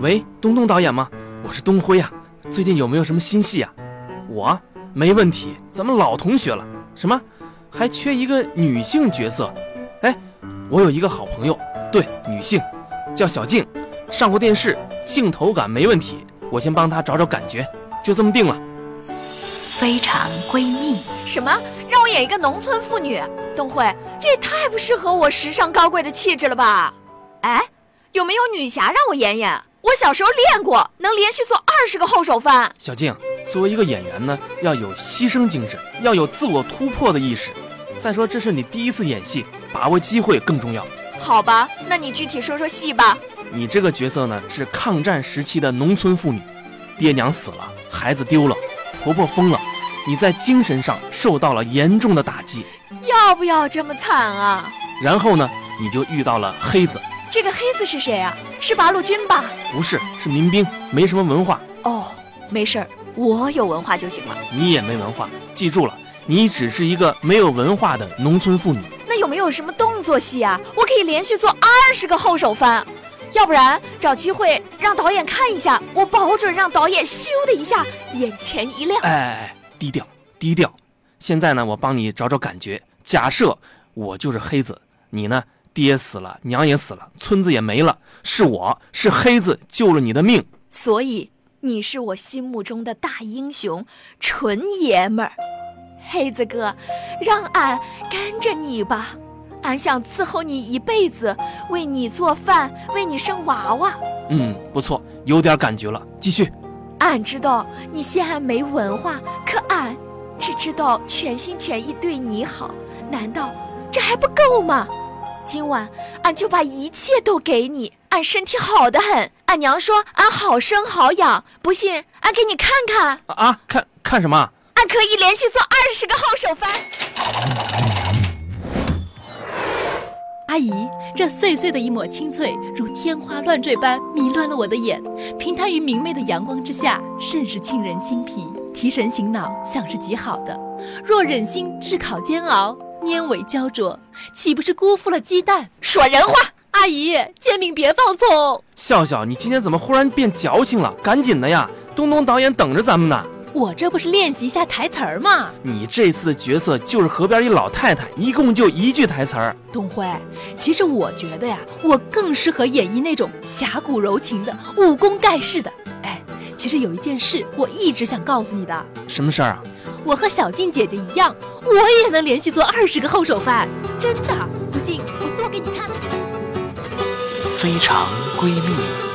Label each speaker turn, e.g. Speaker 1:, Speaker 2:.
Speaker 1: 喂，东东导演吗？我是东辉啊，最近有没有什么新戏啊？我没问题，咱们老同学了。什么？还缺一个女性角色？哎，我有一个好朋友，对，女性，叫小静，上过电视，镜头感没问题。我先帮她找找感觉，就这么定了。
Speaker 2: 非常闺蜜，
Speaker 3: 什么？让我演一个农村妇女？东辉，这也太不适合我时尚高贵的气质了吧？哎，有没有女侠让我演演？我小时候练过，能连续做二十个后手翻。
Speaker 1: 小静，作为一个演员呢，要有牺牲精神，要有自我突破的意识。再说，这是你第一次演戏，把握机会更重要。
Speaker 3: 好吧，那你具体说说戏吧。
Speaker 1: 你这个角色呢，是抗战时期的农村妇女，爹娘死了，孩子丢了，婆婆疯了，你在精神上受到了严重的打击。
Speaker 3: 要不要这么惨啊？
Speaker 1: 然后呢，你就遇到了黑子。
Speaker 3: 这个黑子是谁啊？是八路军吧？
Speaker 1: 不是，是民兵，没什么文化。
Speaker 3: 哦，没事儿，我有文化就行了。
Speaker 1: 你也没文化，记住了，你只是一个没有文化的农村妇女。
Speaker 3: 那有没有什么动作戏啊？我可以连续做二十个后手翻，要不然找机会让导演看一下，我保准让导演咻的一下眼前一亮。
Speaker 1: 哎哎哎，低调低调。现在呢，我帮你找找感觉。假设我就是黑子，你呢？爹死了，娘也死了，村子也没了，是我是黑子救了你的命，
Speaker 3: 所以你是我心目中的大英雄，纯爷们儿。黑子哥，让俺跟着你吧，俺想伺候你一辈子，为你做饭，为你生娃娃。
Speaker 1: 嗯，不错，有点感觉了，继续。
Speaker 3: 俺知道你现在没文化，可俺只知道全心全意对你好，难道这还不够吗？今晚俺就把一切都给你，俺身体好的很。俺娘说俺好生好养，不信俺给你看看。
Speaker 1: 啊，看看什么？
Speaker 3: 俺可以连续做二十个后手翻。
Speaker 4: 阿姨，这碎碎的一抹青翠，如天花乱坠般迷乱了我的眼。平摊于明媚的阳光之下，甚是沁人心脾，提神醒脑，想是极好的。若忍心炙烤煎熬。粘尾焦灼，岂不是辜负了鸡蛋？
Speaker 3: 说人话，
Speaker 4: 阿姨，煎饼别放葱。
Speaker 1: 笑笑，你今天怎么忽然变矫情了？赶紧的呀，东东导演等着咱们呢。
Speaker 4: 我这不是练习一下台词儿吗？
Speaker 1: 你这次的角色就是河边一老太太，一共就一句台词儿。
Speaker 4: 东辉，其实我觉得呀，我更适合演绎那种侠骨柔情的、武功盖世的。哎，其实有一件事我一直想告诉你的。
Speaker 1: 什么事儿啊？
Speaker 4: 我和小静姐姐一样，我也能连续做二十个后手翻，真的！不信我做给你看。
Speaker 2: 非常闺蜜。